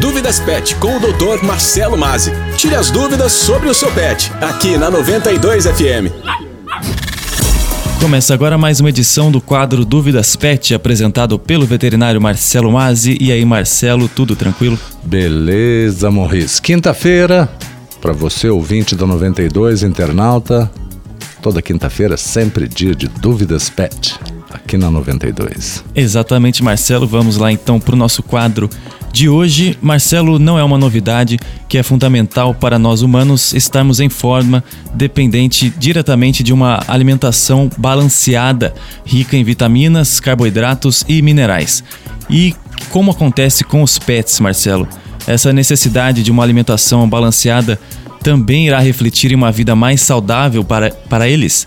Dúvidas Pet com o Dr. Marcelo Mazzi. Tire as dúvidas sobre o seu pet, aqui na 92 FM. Começa agora mais uma edição do quadro Dúvidas Pet, apresentado pelo veterinário Marcelo Mazzi. E aí, Marcelo, tudo tranquilo? Beleza, Morris. Quinta-feira, para você, ouvinte da 92, internauta, toda quinta-feira, sempre dia de Dúvidas Pet, aqui na 92. Exatamente, Marcelo. Vamos lá então para o nosso quadro de hoje. Marcelo, não é uma novidade que é fundamental para nós humanos estarmos em forma, dependente diretamente de uma alimentação balanceada, rica em vitaminas, carboidratos e minerais. E como acontece com os pets, Marcelo? Essa necessidade de uma alimentação balanceada também irá refletir em uma vida mais saudável para, para eles?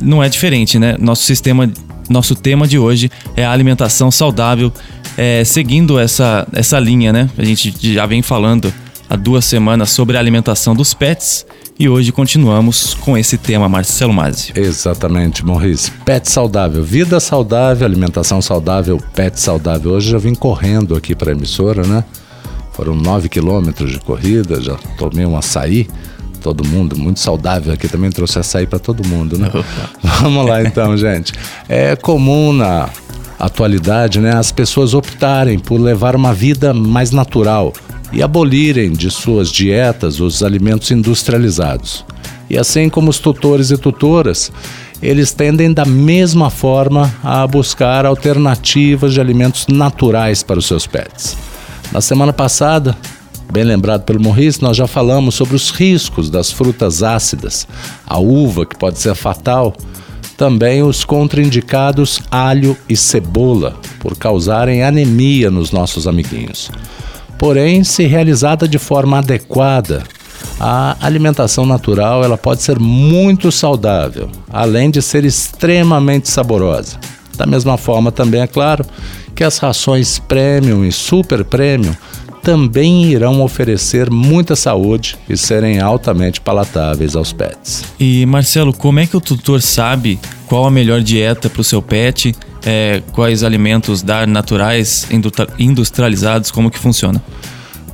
Não é diferente, né? Nosso sistema, nosso tema de hoje é a alimentação saudável, é, seguindo essa, essa linha, né? A gente já vem falando há duas semanas sobre a alimentação dos pets e hoje continuamos com esse tema, Marcelo Mazzi. Exatamente, Maurício. Pet saudável, vida saudável, alimentação saudável, pet saudável. Hoje já vim correndo aqui para a emissora, né? Foram nove quilômetros de corrida, já tomei um açaí. Todo mundo, muito saudável aqui, também trouxe açaí para todo mundo, né? Vamos lá então, gente. É comum na atualidade, né, as pessoas optarem por levar uma vida mais natural e abolirem de suas dietas os alimentos industrializados. E assim como os tutores e tutoras, eles tendem da mesma forma a buscar alternativas de alimentos naturais para os seus pets. Na semana passada, bem lembrado pelo Morris, nós já falamos sobre os riscos das frutas ácidas, a uva que pode ser fatal, também os contraindicados alho e cebola, por causarem anemia nos nossos amiguinhos. Porém, se realizada de forma adequada, a alimentação natural ela pode ser muito saudável, além de ser extremamente saborosa. Da mesma forma, também é claro que as rações premium e super premium também irão oferecer muita saúde e serem altamente palatáveis aos pets. E Marcelo, como é que o tutor sabe qual a melhor dieta para o seu pet? É, quais alimentos dar naturais, industrializados, como que funciona?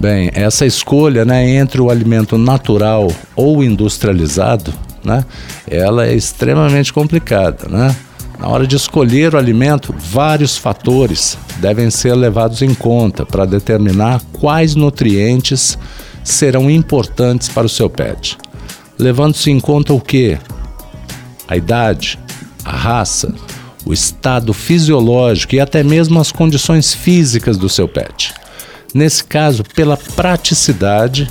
Bem, essa escolha né, entre o alimento natural ou industrializado, né, ela é extremamente complicada, né? Na hora de escolher o alimento, vários fatores devem ser levados em conta para determinar quais nutrientes serão importantes para o seu pet. Levando-se em conta o que? A idade, a raça, o estado fisiológico e até mesmo as condições físicas do seu pet. Nesse caso, pela praticidade,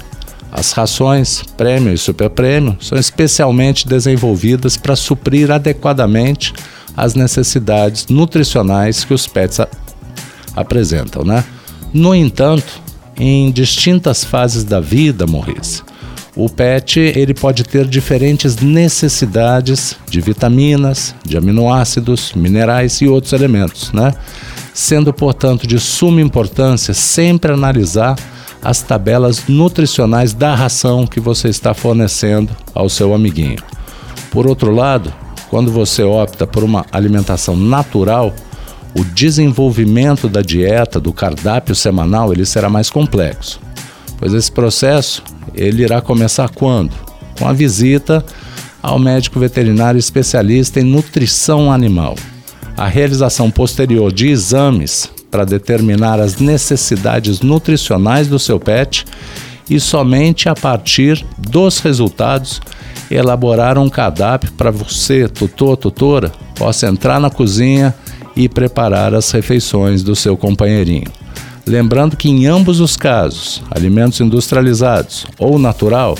as rações prêmio e super prêmio são especialmente desenvolvidas para suprir adequadamente as necessidades nutricionais que os pets apresentam, né? No entanto, em distintas fases da vida, Morris, o pet ele pode ter diferentes necessidades de vitaminas, de aminoácidos, minerais e outros elementos, né? Sendo, portanto, de suma importância sempre analisar as tabelas nutricionais da ração que você está fornecendo ao seu amiguinho. Por outro lado, quando você opta por uma alimentação natural, o desenvolvimento da dieta, do cardápio semanal, ele será mais complexo. Pois esse processo, ele irá começar quando? Com a visita ao médico veterinário especialista em nutrição animal. A realização posterior de exames para determinar as necessidades nutricionais do seu pet e somente a partir dos resultados elaborar um cardápio para você, tutor, tutora, possa entrar na cozinha e preparar as refeições do seu companheirinho. Lembrando que em ambos os casos, alimentos industrializados ou natural,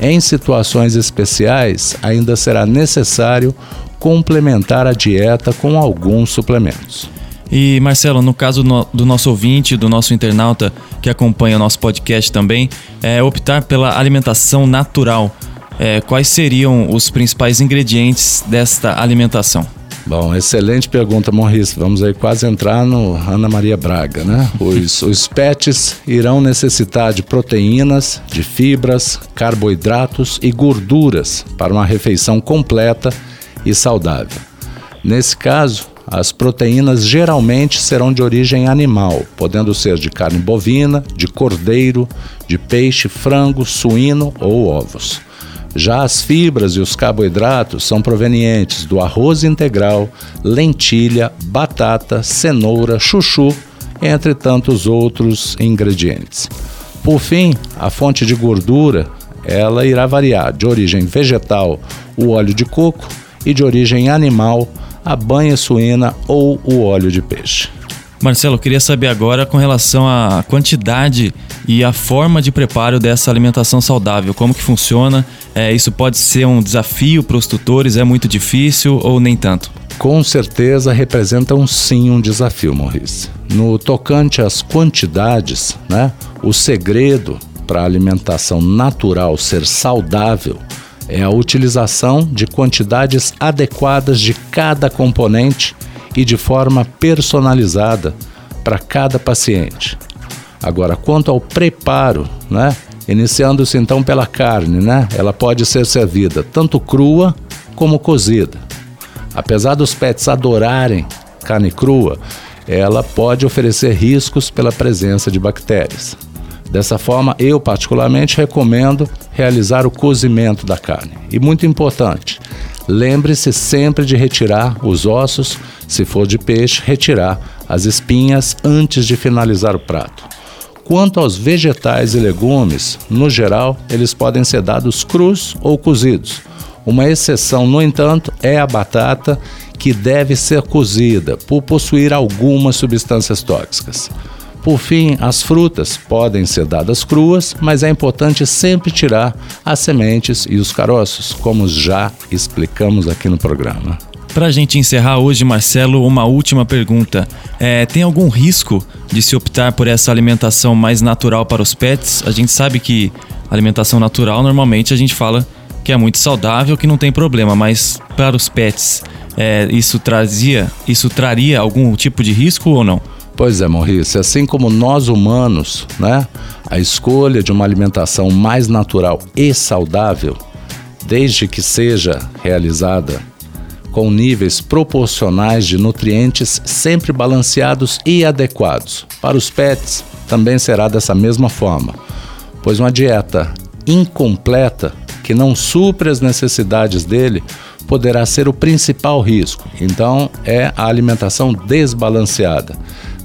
em situações especiais, ainda será necessário complementar a dieta com alguns suplementos. E Marcelo, no caso do nosso ouvinte, do nosso internauta que acompanha o nosso podcast também, é optar pela alimentação natural é, quais seriam os principais ingredientes desta alimentação? Bom, excelente pergunta, Morris. Vamos aí quase entrar no Ana Maria Braga, né? Os, os pets irão necessitar de proteínas, de fibras, carboidratos e gorduras para uma refeição completa e saudável. Nesse caso, as proteínas geralmente serão de origem animal, podendo ser de carne bovina, de cordeiro, de peixe, frango, suíno ou ovos. Já as fibras e os carboidratos são provenientes do arroz integral, lentilha, batata, cenoura, chuchu, entre tantos outros ingredientes. Por fim, a fonte de gordura, ela irá variar de origem vegetal, o óleo de coco, e de origem animal, a banha suína ou o óleo de peixe. Marcelo, eu queria saber agora com relação à quantidade e a forma de preparo dessa alimentação saudável. Como que funciona? É, isso pode ser um desafio para os tutores? É muito difícil ou nem tanto? Com certeza representam sim um desafio, Maurício. No tocante às quantidades, né, o segredo para a alimentação natural ser saudável é a utilização de quantidades adequadas de cada componente e de forma personalizada para cada paciente. Agora, quanto ao preparo, né? Iniciando-se então pela carne, né? Ela pode ser servida tanto crua como cozida. Apesar dos pets adorarem carne crua, ela pode oferecer riscos pela presença de bactérias. Dessa forma, eu particularmente recomendo realizar o cozimento da carne. E muito importante, lembre-se sempre de retirar os ossos, se for de peixe, retirar as espinhas antes de finalizar o prato. Quanto aos vegetais e legumes, no geral, eles podem ser dados crus ou cozidos. Uma exceção, no entanto, é a batata, que deve ser cozida por possuir algumas substâncias tóxicas. Por fim, as frutas podem ser dadas cruas, mas é importante sempre tirar as sementes e os caroços, como já explicamos aqui no programa. Para a gente encerrar hoje, Marcelo, uma última pergunta. É, tem algum risco de se optar por essa alimentação mais natural para os pets? A gente sabe que alimentação natural normalmente a gente fala que é muito saudável, que não tem problema, mas para os pets, é, isso trazia, isso traria algum tipo de risco ou não? Pois é, Maurício, assim como nós humanos, né, a escolha de uma alimentação mais natural e saudável, desde que seja realizada com níveis proporcionais de nutrientes sempre balanceados e adequados. Para os pets, também será dessa mesma forma, pois uma dieta incompleta que não supre as necessidades dele poderá ser o principal risco. Então, é a alimentação desbalanceada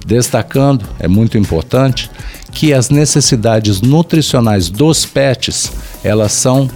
destacando, é muito importante, que as necessidades nutricionais dos pets, elas são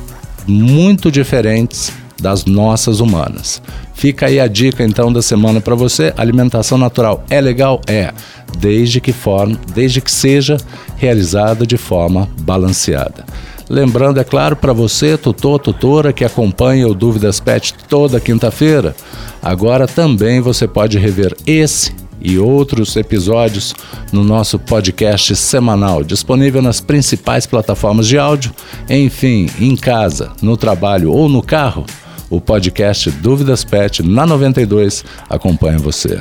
muito diferentes das nossas humanas. Fica aí a dica então da semana para você. Alimentação natural é legal? É, desde que forma, desde que seja realizada de forma balanceada. Lembrando, é claro, para você, tutor, tutora, que acompanha o Dúvidas Pet toda quinta-feira, agora também você pode rever esse e outros episódios no nosso podcast semanal, disponível nas principais plataformas de áudio, enfim, em casa, no trabalho ou no carro. O podcast Dúvidas Pet na 92 acompanha você.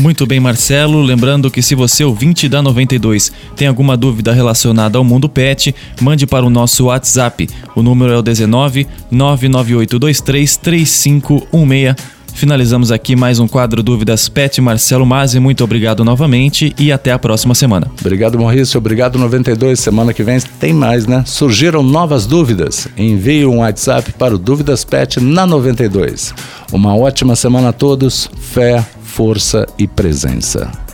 Muito bem, Marcelo. Lembrando que se você ouvinte da 92 tem alguma dúvida relacionada ao mundo pet, mande para o nosso WhatsApp. O número é o 19 99823 3516. Finalizamos aqui mais um quadro Dúvidas Pet Marcelo Mazzi. Muito obrigado novamente e até a próxima semana. Obrigado, Maurício. Obrigado, 92. Semana que vem tem mais, né? Surgiram novas dúvidas? Envie um WhatsApp para o Dúvidas Pet na 92. Uma ótima semana a todos. Fé, força e presença.